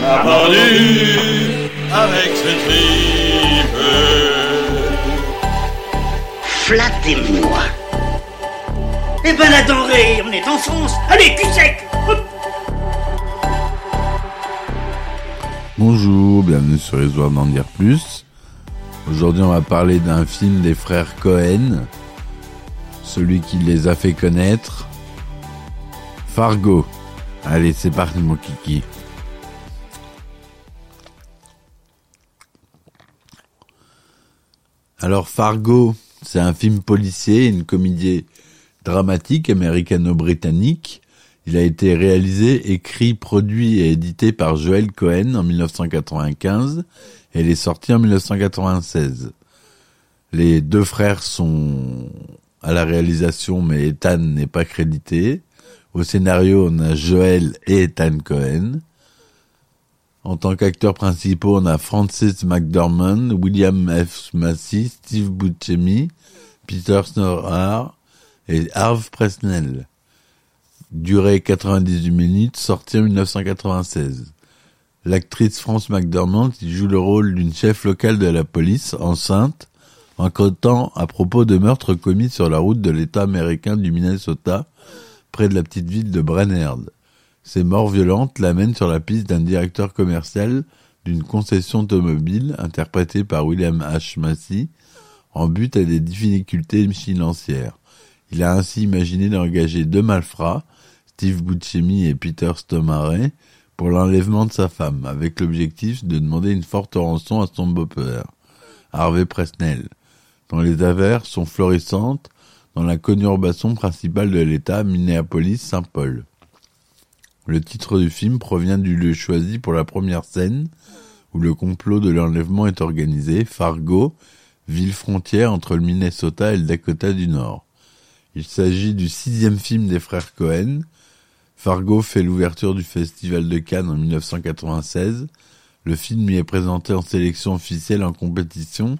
On a pendu avec ce tripe. Flattez-moi. Eh ben la denrée, on est en France. Allez, cul sec Bonjour, bienvenue sur les Oies d'en dire plus. Aujourd'hui, on va parler d'un film des frères Cohen, celui qui les a fait connaître, Fargo. Allez, c'est parti mon kiki. Alors Fargo, c'est un film policier, une comédie dramatique américano-britannique. Il a été réalisé, écrit, produit et édité par Joel Cohen en 1995 et il est sorti en 1996. Les deux frères sont à la réalisation mais Ethan n'est pas crédité. Au scénario, on a Joel et Ethan Cohen. En tant qu'acteurs principaux, on a Francis McDormand, William F. Massey, Steve Buscemi, Peter Snorrar et Harve Presnell. Durée 98 minutes, sortie en 1996. L'actrice France McDormand y joue le rôle d'une chef locale de la police, enceinte, enquêtant à propos de meurtres commis sur la route de l'État américain du Minnesota, près de la petite ville de Brennerd. Ces morts violentes l'amènent sur la piste d'un directeur commercial d'une concession automobile, interprété par William H. Massey, en but à des difficultés financières. Il a ainsi imaginé d'engager deux malfrats, Steve Buscemi et Peter Stomare, pour l'enlèvement de sa femme, avec l'objectif de demander une forte rançon à son beau-père, Harvey Presnell, dont les affaires sont florissantes dans la conurbation principale de l'État, Minneapolis-Saint Paul. Le titre du film provient du lieu choisi pour la première scène, où le complot de l'enlèvement est organisé, Fargo, ville frontière entre le Minnesota et le Dakota du Nord. Il s'agit du sixième film des frères Cohen. Fargo fait l'ouverture du Festival de Cannes en 1996. Le film y est présenté en sélection officielle en compétition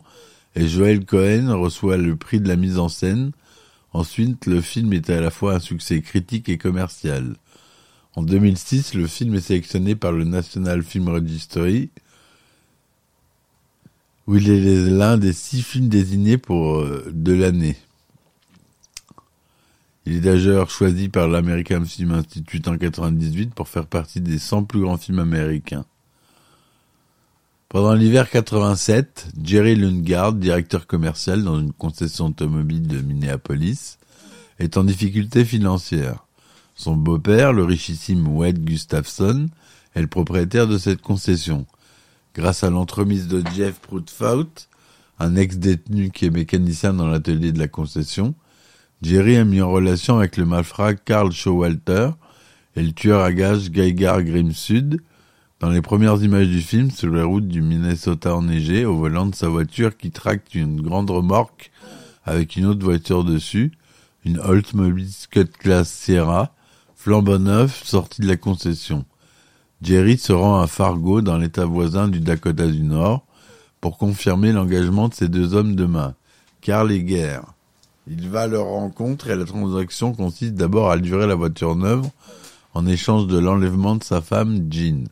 et Joel Cohen reçoit le prix de la mise en scène. Ensuite, le film est à la fois un succès critique et commercial. En 2006, le film est sélectionné par le National Film Registry, où il est l'un des six films désignés pour euh, de l'année. Il est d'ailleurs choisi par l'American Film Institute en 98 pour faire partie des 100 plus grands films américains. Pendant l'hiver 87, Jerry Lundgaard, directeur commercial dans une concession automobile de Minneapolis, est en difficulté financière. Son beau-père, le richissime Wade Gustafson, est le propriétaire de cette concession. Grâce à l'entremise de Jeff Proutfout, un ex-détenu qui est mécanicien dans l'atelier de la concession, Jerry a mis en relation avec le malfrat Carl Showalter et le tueur à gages Geigar Grimsud dans les premières images du film sur les routes du Minnesota enneigé au volant de sa voiture qui tracte une grande remorque avec une autre voiture dessus, une Oldsmobile Cut Class Sierra, flambant neuf, sortie de la concession. Jerry se rend à Fargo dans l'état voisin du Dakota du Nord pour confirmer l'engagement de ces deux hommes de main, Carl et Guerre. Il va à leur rencontre et la transaction consiste d'abord à livrer la voiture neuve en échange de l'enlèvement de sa femme, Jean.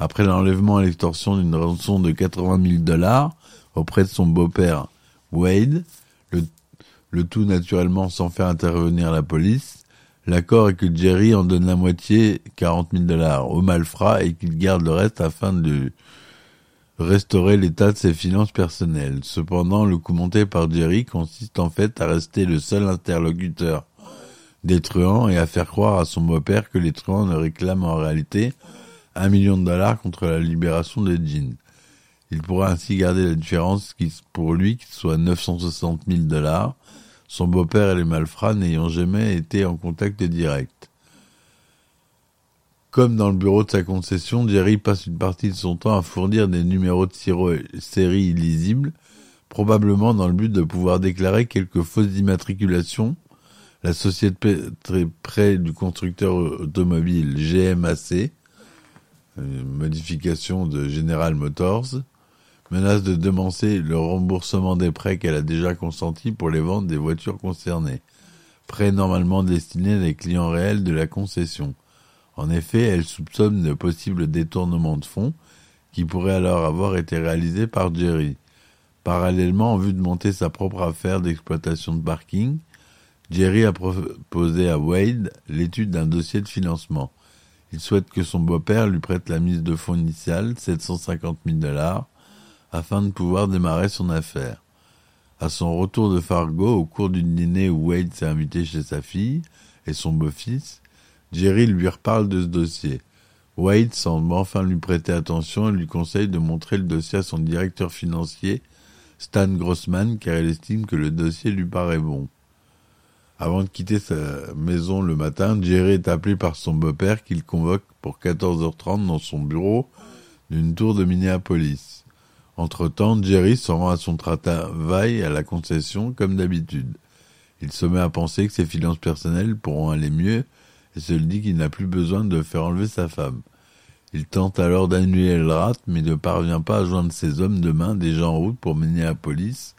Après l'enlèvement et l'extorsion d'une rançon de 80 000 dollars auprès de son beau-père, Wade, le tout naturellement sans faire intervenir la police, l'accord est que Jerry en donne la moitié, 40 000 dollars, au malfrat et qu'il garde le reste afin de restaurer l'état de ses finances personnelles. Cependant, le coup monté par Jerry consiste en fait à rester le seul interlocuteur des truands et à faire croire à son beau-père que les truands ne réclament en réalité un million de dollars contre la libération de Jean. Il pourra ainsi garder la différence pour lui, qui soit 960 000 dollars, son beau-père et les malfrats n'ayant jamais été en contact direct. Comme dans le bureau de sa concession, Jerry passe une partie de son temps à fournir des numéros de série illisibles, probablement dans le but de pouvoir déclarer quelques fausses immatriculations. La société très près du constructeur automobile GMAC, modification de General Motors, menace de demancer le remboursement des prêts qu'elle a déjà consentis pour les ventes des voitures concernées, prêts normalement destinés à des clients réels de la concession. En effet, elle soupçonne de possibles détournements de fonds qui pourraient alors avoir été réalisés par Jerry. Parallèlement, en vue de monter sa propre affaire d'exploitation de parking, Jerry a proposé à Wade l'étude d'un dossier de financement. Il souhaite que son beau-père lui prête la mise de fonds initiale, 750 000 dollars, afin de pouvoir démarrer son affaire. À son retour de Fargo, au cours d'une dîner où Wade s'est invité chez sa fille et son beau-fils, Jerry lui reparle de ce dossier. Wade semble enfin lui prêter attention et lui conseille de montrer le dossier à son directeur financier, Stan Grossman, car il estime que le dossier lui paraît bon. Avant de quitter sa maison le matin, Jerry est appelé par son beau-père qu'il convoque pour 14h30 dans son bureau d'une tour de Minneapolis. Entre-temps, Jerry se rend à son travail à la concession comme d'habitude. Il se met à penser que ses finances personnelles pourront aller mieux et se dit qu'il n'a plus besoin de faire enlever sa femme. Il tente alors d'annuler le rat, mais ne parvient pas à joindre ses hommes de main déjà en route pour mener la police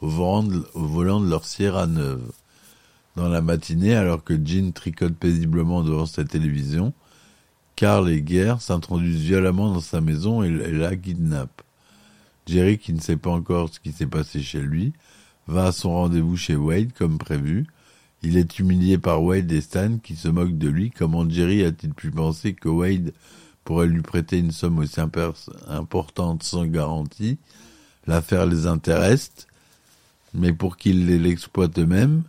au volant de leur Sierra neuve. Dans la matinée, alors que Jean tricote paisiblement devant sa télévision, Carl et Guerre s'introduisent violemment dans sa maison et la kidnappent. Jerry, qui ne sait pas encore ce qui s'est passé chez lui, va à son rendez-vous chez Wade comme prévu, il est humilié par Wade et Stan qui se moquent de lui. Comment Jerry a-t-il pu penser que Wade pourrait lui prêter une somme aussi importante sans garantie? L'affaire les intéresse, mais pour qu'ils l'exploitent eux-mêmes,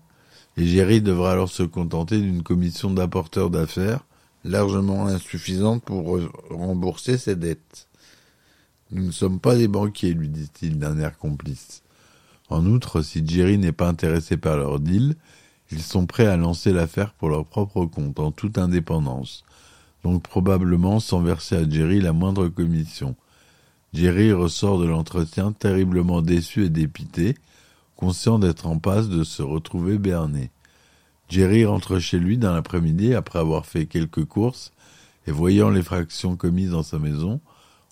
et Jerry devra alors se contenter d'une commission d'apporteur d'affaires largement insuffisante pour rembourser ses dettes. Nous ne sommes pas des banquiers, lui dit-il d'un air complice. En outre, si Jerry n'est pas intéressé par leur deal, ils sont prêts à lancer l'affaire pour leur propre compte, en toute indépendance, donc probablement sans verser à Jerry la moindre commission. Jerry ressort de l'entretien terriblement déçu et dépité, conscient d'être en passe de se retrouver berné. Jerry rentre chez lui dans l'après-midi après avoir fait quelques courses et voyant les fractions commises dans sa maison,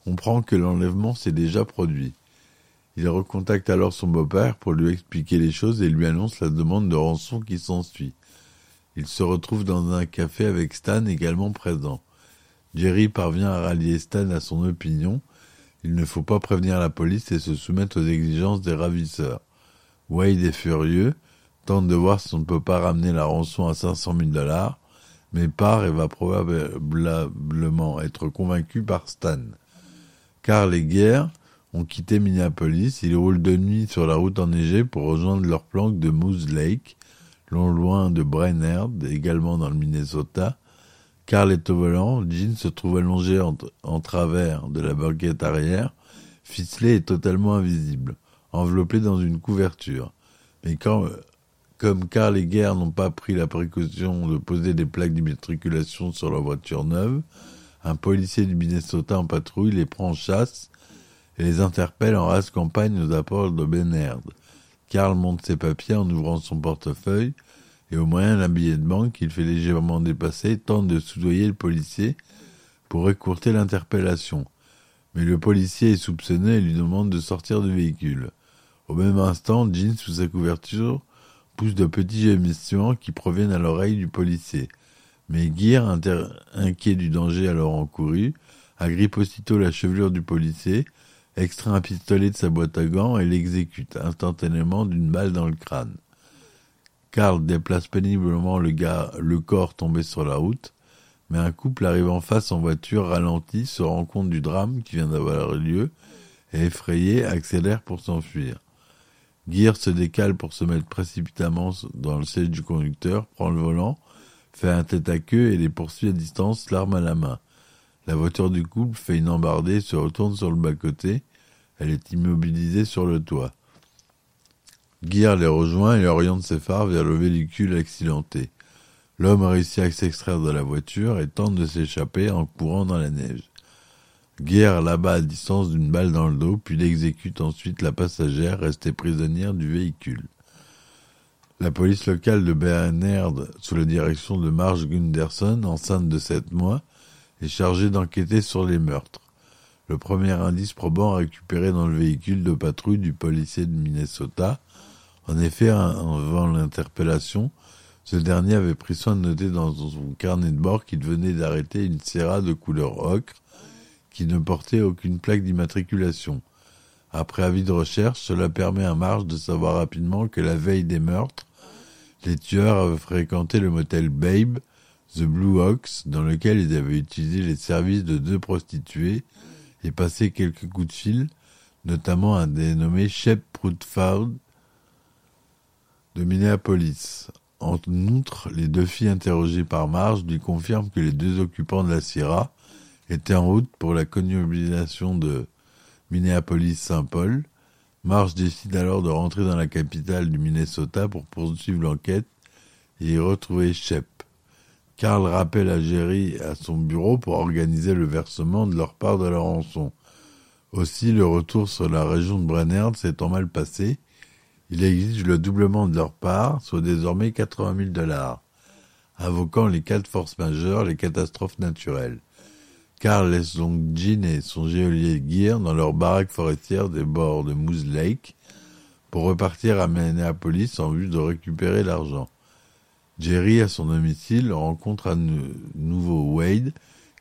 comprend que l'enlèvement s'est déjà produit. Il recontacte alors son beau-père pour lui expliquer les choses et lui annonce la demande de rançon qui s'ensuit. Il se retrouve dans un café avec Stan également présent. Jerry parvient à rallier Stan à son opinion. Il ne faut pas prévenir la police et se soumettre aux exigences des ravisseurs. Wade est furieux, tente de voir si on ne peut pas ramener la rançon à 500 000 dollars, mais part et va probablement être convaincu par Stan. Car les guerres, ont quitté Minneapolis. Ils roulent de nuit sur la route enneigée pour rejoindre leur planque de Moose Lake, non loin de Brainerd, également dans le Minnesota. Carl est au volant, Jean se trouve allongé en, travers de la banquette arrière, ficelé et totalement invisible, enveloppé dans une couverture. Mais comme Carl et Guerre n'ont pas pris la précaution de poser des plaques d'immatriculation sur leur voiture neuve, un policier du Minnesota en patrouille les prend en chasse et les interpelle en race campagne aux apports de Benerd. Karl monte ses papiers en ouvrant son portefeuille, et au moyen d'un billet de banque qu'il fait légèrement dépasser, tente de soudoyer le policier pour écourter l'interpellation. Mais le policier est soupçonné et lui demande de sortir du véhicule. Au même instant, Jean, sous sa couverture, pousse de petits gémissements qui proviennent à l'oreille du policier. Mais Gear, inquiet du danger alors encouru, agrippe aussitôt la chevelure du policier extrait un pistolet de sa boîte à gants et l'exécute instantanément d'une balle dans le crâne. Karl déplace péniblement le, corps tombé sur la route, mais un couple arrivant face en voiture ralentit, se rend compte du drame qui vient d'avoir lieu et effrayé accélère pour s'enfuir. Gear se décale pour se mettre précipitamment dans le siège du conducteur, prend le volant, fait un tête à queue et les poursuit à distance, l'arme à la main. La voiture du couple fait une embardée, se retourne sur le bas-côté. Elle est immobilisée sur le toit. Gear les rejoint et oriente ses phares vers le véhicule accidenté. L'homme réussit à s'extraire de la voiture et tente de s'échapper en courant dans la neige. Guerre l'abat à distance d'une balle dans le dos, puis l'exécute ensuite la passagère restée prisonnière du véhicule. La police locale de Bernerd, sous la direction de Marge Gunderson, enceinte de sept mois, est chargée d'enquêter sur les meurtres. Le premier indice probant récupéré dans le véhicule de patrouille du policier de Minnesota. En effet, avant l'interpellation, ce dernier avait pris soin de noter dans son carnet de bord qu'il venait d'arrêter une Serra de couleur ocre qui ne portait aucune plaque d'immatriculation. Après avis de recherche, cela permet à Marge de savoir rapidement que la veille des meurtres, les tueurs avaient fréquenté le motel Babe, The Blue Ox, dans lequel ils avaient utilisé les services de deux prostituées et passé quelques coups de fil, notamment un dénommé Shep Prutford de Minneapolis. En outre, les deux filles interrogées par Marge lui confirment que les deux occupants de la Sierra était en route pour la connubulation de Minneapolis-Saint-Paul. Marge décide alors de rentrer dans la capitale du Minnesota pour poursuivre l'enquête et y retrouver Shep. Carl rappelle à à son bureau pour organiser le versement de leur part de la rançon. Aussi, le retour sur la région de Brennerd s'étant mal passé, il exige le doublement de leur part, soit désormais 80 000 dollars, invoquant les quatre forces majeures, les catastrophes naturelles. Carl laisse donc Jean et son geôlier Gear dans leur baraque forestière des bords de Moose Lake pour repartir à Minneapolis en vue de récupérer l'argent. Jerry, à son domicile, rencontre à nouveau Wade,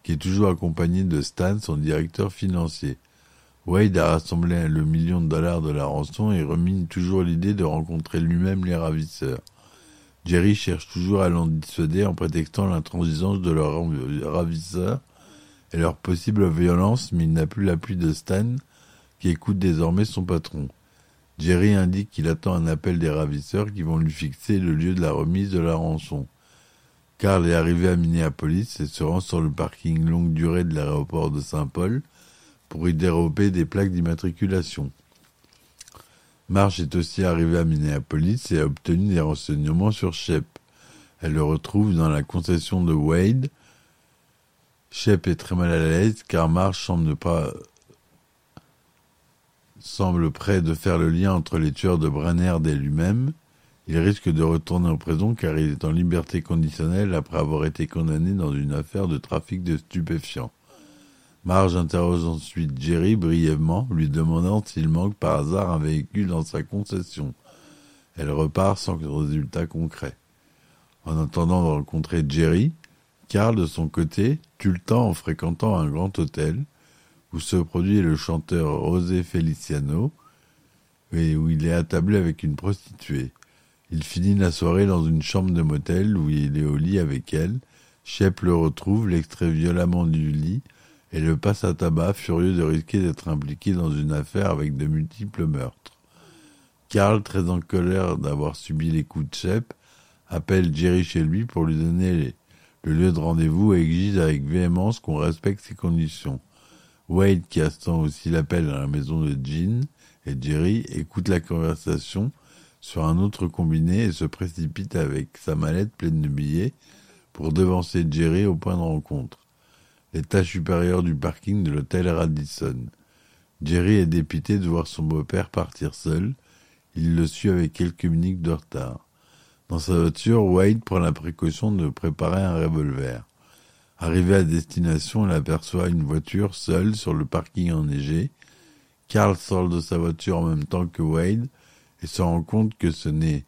qui est toujours accompagné de Stan, son directeur financier. Wade a rassemblé le million de dollars de la rançon et remine toujours l'idée de rencontrer lui-même les ravisseurs. Jerry cherche toujours à l'en dissuader en prétextant l'intransigeance de leurs ravisseurs et leur possible violence, mais il n'a plus l'appui de Stan, qui écoute désormais son patron. Jerry indique qu'il attend un appel des ravisseurs qui vont lui fixer le lieu de la remise de la rançon. Carl est arrivé à Minneapolis et se rend sur le parking longue durée de l'aéroport de Saint-Paul pour y dérober des plaques d'immatriculation. Marge est aussi arrivée à Minneapolis et a obtenu des renseignements sur Shep. Elle le retrouve dans la concession de Wade, Shep est très mal à l'aise car Marsh semble ne pas semble prêt de faire le lien entre les tueurs de Brennerd et lui-même. Il risque de retourner en prison car il est en liberté conditionnelle après avoir été condamné dans une affaire de trafic de stupéfiants. Marge interroge ensuite Jerry brièvement, lui demandant s'il manque par hasard un véhicule dans sa concession. Elle repart sans résultat concret. En attendant de rencontrer Jerry, Carl, de son côté, en fréquentant un grand hôtel où se produit le chanteur José Feliciano et où il est attablé avec une prostituée. Il finit la soirée dans une chambre de motel où il est au lit avec elle. Shep le retrouve, l'extrait violemment du lit et le passe à tabac, furieux de risquer d'être impliqué dans une affaire avec de multiples meurtres. Carl, très en colère d'avoir subi les coups de Shep, appelle Jerry chez lui pour lui donner les, le lieu de rendez-vous exige avec véhémence qu'on respecte ses conditions. Wade, qui attend aussi l'appel à la maison de Jean et Jerry, écoute la conversation sur un autre combiné et se précipite avec sa mallette pleine de billets pour devancer Jerry au point de rencontre. L'étage supérieur du parking de l'hôtel Radisson. Jerry est dépité de voir son beau-père partir seul. Il le suit avec quelques minutes de retard. Dans sa voiture, Wade prend la précaution de préparer un revolver. Arrivé à destination, il aperçoit une voiture seule sur le parking enneigé. Carl sort de sa voiture en même temps que Wade et se rend compte que ce n'est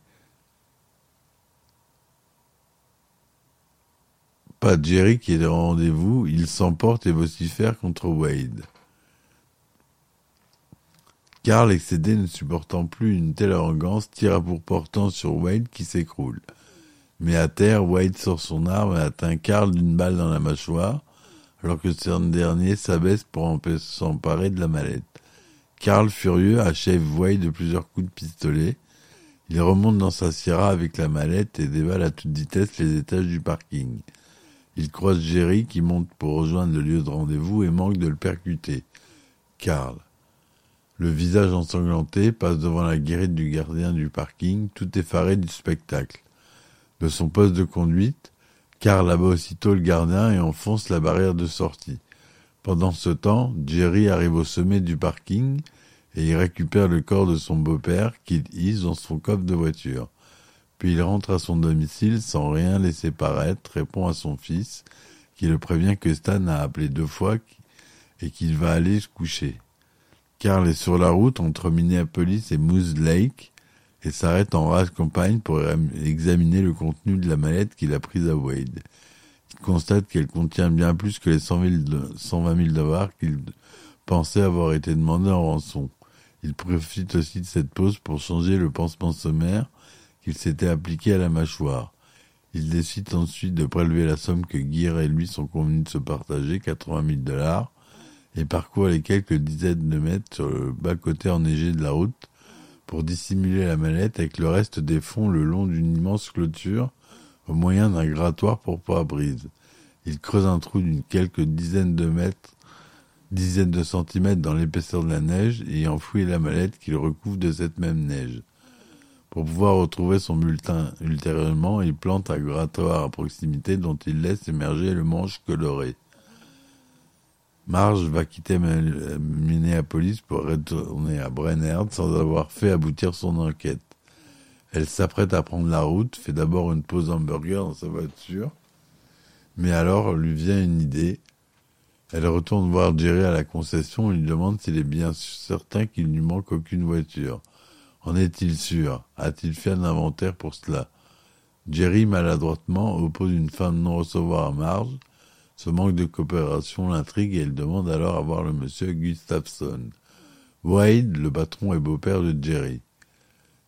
pas Jerry qui est au rendez-vous, il s'emporte et vocifère contre Wade. Carl, excédé, ne supportant plus une telle arrogance, tire à bout portant sur Wade qui s'écroule. Mais à terre, Wade sort son arme et atteint Carl d'une balle dans la mâchoire, alors que ce dernier s'abaisse pour s'emparer de la mallette. Carl, furieux, achève Wade de plusieurs coups de pistolet. Il remonte dans sa sierra avec la mallette et dévale à toute vitesse les étages du parking. Il croise Jerry qui monte pour rejoindre le lieu de rendez-vous et manque de le percuter. Carl. Le visage ensanglanté passe devant la guérite du gardien du parking, tout effaré du spectacle. De son poste de conduite, Carl abat aussitôt le gardien et enfonce la barrière de sortie. Pendant ce temps, Jerry arrive au sommet du parking et il récupère le corps de son beau-père qu'il hisse dans son coffre de voiture. Puis il rentre à son domicile sans rien laisser paraître, répond à son fils, qui le prévient que Stan a appelé deux fois et qu'il va aller se coucher. Carl est sur la route entre Minneapolis et Moose Lake et s'arrête en rase campagne pour examiner le contenu de la mallette qu'il a prise à Wade. Il constate qu'elle contient bien plus que les 100 000 120 000 dollars qu'il pensait avoir été demandé en rançon. Il profite aussi de cette pause pour changer le pansement sommaire qu'il s'était appliqué à la mâchoire. Il décide ensuite de prélever la somme que Gear et lui sont convenus de se partager, 80 000 dollars, et parcourt les quelques dizaines de mètres sur le bas-côté enneigé de la route pour dissimuler la mallette avec le reste des fonds le long d'une immense clôture au moyen d'un grattoir pour pare-brise. Il creuse un trou d'une quelques dizaines de mètres, dizaines de centimètres dans l'épaisseur de la neige et enfouit la mallette qu'il recouvre de cette même neige. Pour pouvoir retrouver son bulletin ultérieurement, il plante un grattoir à proximité dont il laisse émerger le manche coloré. Marge va quitter Minneapolis pour retourner à Brennerd sans avoir fait aboutir son enquête. Elle s'apprête à prendre la route, fait d'abord une pause hamburger dans sa voiture, mais alors lui vient une idée. Elle retourne voir Jerry à la concession et lui demande s'il est bien certain qu'il ne manque aucune voiture. En est-il sûr? A-t-il fait un inventaire pour cela? Jerry, maladroitement, oppose une fin de non-recevoir à Marge, ce manque de coopération l'intrigue et elle demande alors à voir le monsieur Gustafson. Wade, le patron et beau-père de Jerry.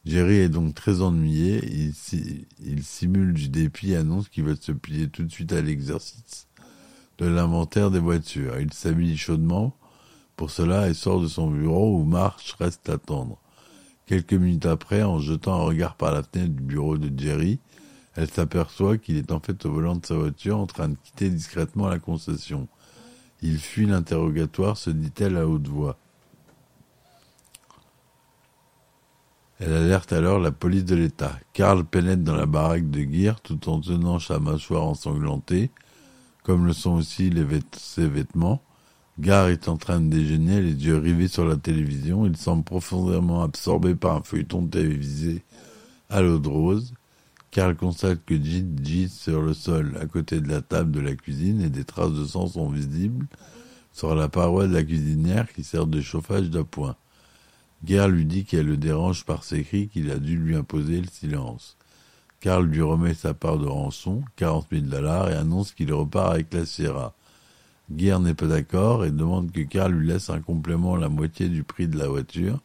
Jerry est donc très ennuyé, il, il simule du dépit et annonce qu'il va se plier tout de suite à l'exercice de l'inventaire des voitures. Il s'habille chaudement pour cela et sort de son bureau où March reste attendre. Quelques minutes après, en jetant un regard par la fenêtre du bureau de Jerry, elle s'aperçoit qu'il est en fait au volant de sa voiture en train de quitter discrètement la concession. Il fuit l'interrogatoire, se dit-elle à haute voix. Elle alerte alors la police de l'État. Karl pénètre dans la baraque de Gear tout en tenant sa mâchoire ensanglantée, comme le sont aussi ses vêtements. Gar est en train de déjeuner, les yeux rivés sur la télévision. Il semble profondément absorbé par un feuilleton télévisé à l'eau de rose. Carl constate que Jit gît sur le sol à côté de la table de la cuisine et des traces de sang sont visibles sur la paroi de la cuisinière qui sert de chauffage d'appoint. Guerre lui dit qu'elle le dérange par ses cris qu'il a dû lui imposer le silence. Carl lui remet sa part de rançon, 40 000 dollars, et annonce qu'il repart avec la Sierra. Guerre n'est pas d'accord et demande que Carl lui laisse un complément la moitié du prix de la voiture.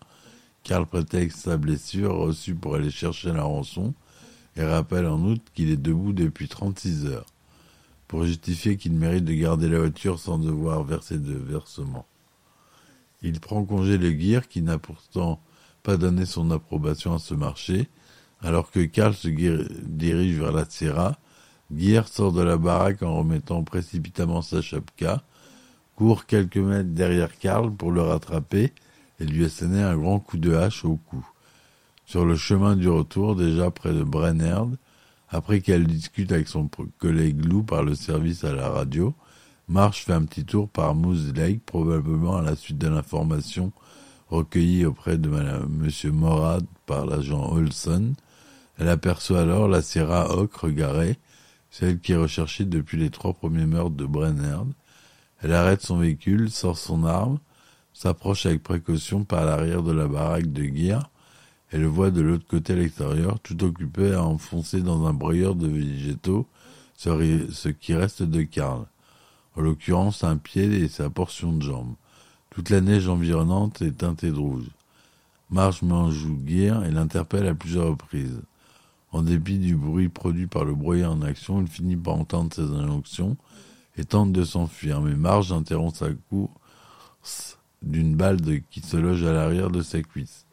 Carl prétexte sa blessure reçue pour aller chercher la rançon et rappelle en outre qu'il est debout depuis 36 heures, pour justifier qu'il mérite de garder la voiture sans devoir verser de versement. Il prend congé de Gear, qui n'a pourtant pas donné son approbation à ce marché, alors que Karl se dirige vers la Sierra. Gear sort de la baraque en remettant précipitamment sa chapka, court quelques mètres derrière Karl pour le rattraper et lui asséner un grand coup de hache au cou. Sur le chemin du retour, déjà près de Brennerd, après qu'elle discute avec son collègue Lou par le service à la radio, Marsh fait un petit tour par Moose Lake, probablement à la suite de l'information recueillie auprès de M. Morad par l'agent Olson. Elle aperçoit alors la Sierra ocre garée, celle qui est recherchée depuis les trois premiers meurtres de Brennerd. Elle arrête son véhicule, sort son arme, s'approche avec précaution par l'arrière de la baraque de guerre et le voit de l'autre côté à l'extérieur, tout occupé à enfoncer dans un broyeur de végétaux ce qui reste de Karl, en l'occurrence un pied et sa portion de jambe. Toute la neige environnante est teintée de rouge. Marge guerre et l'interpelle à plusieurs reprises. En dépit du bruit produit par le broyeur en action, il finit par entendre ses injonctions et tente de s'enfuir, mais Marge interrompt sa course d'une balle qui se loge à l'arrière de sa cuisse.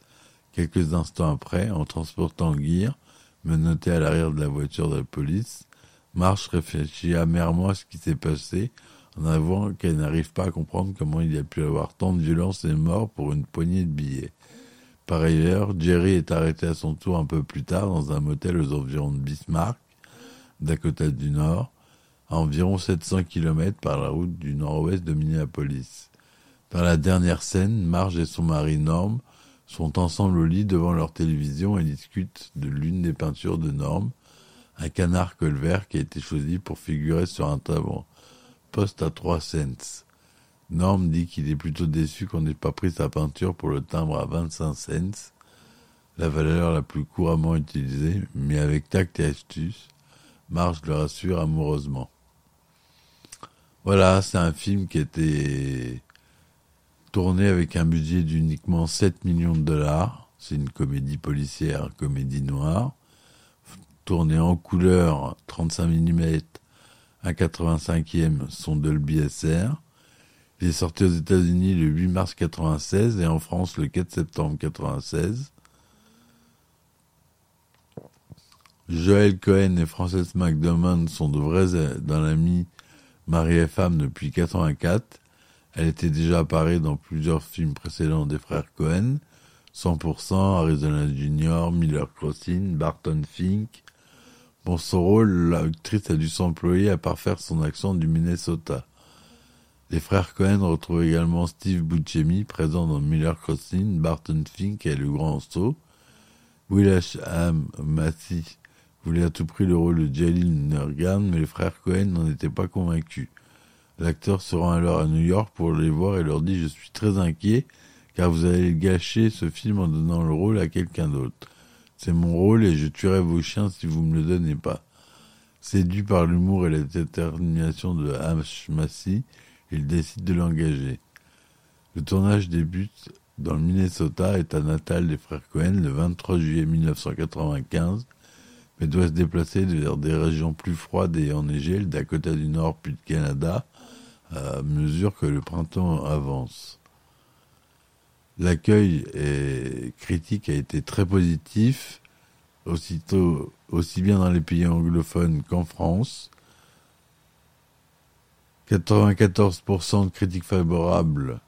Quelques instants après, en transportant Gear, menotté à l'arrière de la voiture de la police, Marche réfléchit amèrement à ce qui s'est passé, en avouant qu'elle n'arrive pas à comprendre comment il y a pu avoir tant de violence et de mort pour une poignée de billets. Par ailleurs, Jerry est arrêté à son tour un peu plus tard dans un motel aux environs de Bismarck, Dakota du Nord. à environ 700 km par la route du nord-ouest de Minneapolis. Dans la dernière scène, Marge et son mari Norm sont ensemble au lit devant leur télévision et discutent de l'une des peintures de Norm, un canard colvert qui a été choisi pour figurer sur un tableau poste à 3 cents. Norm dit qu'il est plutôt déçu qu'on n'ait pas pris sa peinture pour le timbre à 25 cents, la valeur la plus couramment utilisée, mais avec tact et astuce, Marge le rassure amoureusement. Voilà, c'est un film qui était tourné avec un budget d'uniquement 7 millions de dollars. C'est une comédie policière, comédie noire, tourné en couleur 35 mm, un 85e son Dolby SR. Il est sorti aux États-Unis le 8 mars 96 et en France le 4 septembre 96. Joël Cohen et Frances McDormand sont de vrais dans l'ami Marie et femme depuis 84. Elle était déjà apparue dans plusieurs films précédents des frères Cohen. 100%, Arizona Junior, Miller Crossing, Barton Fink. Pour son rôle, l'actrice a dû s'employer à parfaire son accent du Minnesota. Les frères Cohen retrouvent également Steve Buscemi, présent dans Miller Crossing, Barton Fink et Le Grand Saut. Will H.M. Massey voulait à tout prix le rôle de Jalil Nergan, mais les frères Cohen n'en étaient pas convaincus. L'acteur se rend alors à New York pour les voir et leur dit Je suis très inquiet, car vous allez gâcher ce film en donnant le rôle à quelqu'un d'autre. C'est mon rôle et je tuerai vos chiens si vous me le donnez pas. Séduit par l'humour et la détermination de H. Massey, il décide de l'engager. Le tournage débute dans le Minnesota, état natal des frères Cohen, le 23 juillet 1995, mais doit se déplacer vers des régions plus froides et enneigées, le Dakota du Nord puis le Canada, à mesure que le printemps avance. L'accueil critique a été très positif, aussi bien dans les pays anglophones qu'en France. 94% de critiques favorables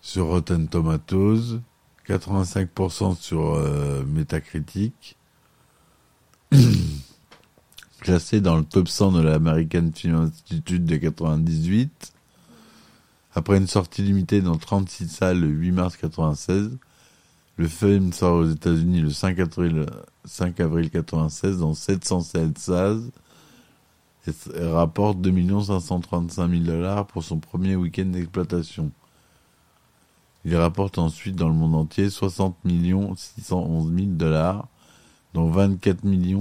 sur Rotten Tomatoes, 85% sur euh, Metacritic, classé dans le top 100 de l'American Film Institute de 98. Après une sortie limitée dans 36 salles le 8 mars 96, le film sort aux États-Unis le 5 avril, 5 avril 96 dans 707 salles et rapporte 2 535 000 dollars pour son premier week-end d'exploitation. Il rapporte ensuite dans le monde entier 60 611 000 dollars dont 24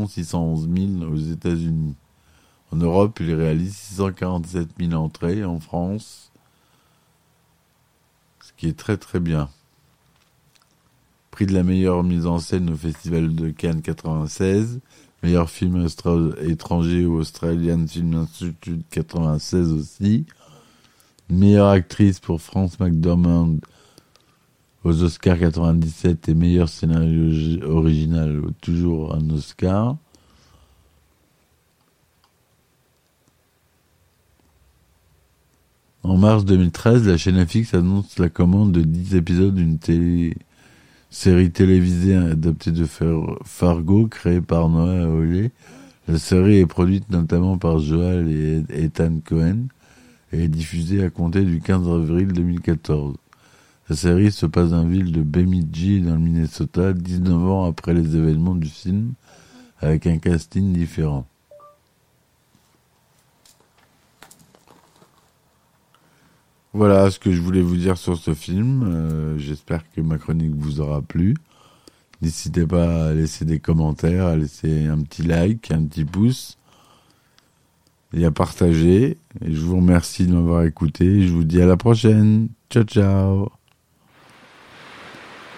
611 000 aux États-Unis. En Europe, il réalise 647 000 entrées, en France, ce qui est très très bien. Prix de la meilleure mise en scène au Festival de Cannes 96, meilleur film étranger au Australian Film Institute 96 aussi, meilleure actrice pour France McDormand aux Oscars 97 et meilleur scénario original, toujours un Oscar. En mars 2013, la chaîne FX annonce la commande de 10 épisodes d'une série télévisée adaptée de Fargo, créée par Noah Hawley. La série est produite notamment par Joel et Ethan Cohen et est diffusée à compter du 15 avril 2014. La série se passe dans la ville de Bemidji dans le Minnesota, 19 ans après les événements du film, avec un casting différent. Voilà ce que je voulais vous dire sur ce film. Euh, j'espère que ma chronique vous aura plu. N'hésitez pas à laisser des commentaires, à laisser un petit like, un petit pouce et à partager. Je vous remercie de m'avoir écouté. Je vous dis à la prochaine. Ciao ciao.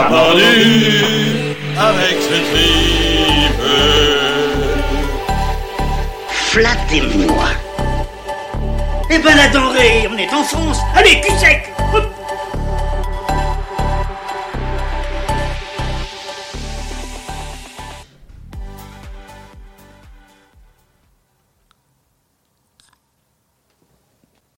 A pendu avec ce tripe. Flattez-moi. Eh ben la denrée, on est en France. Allez, cul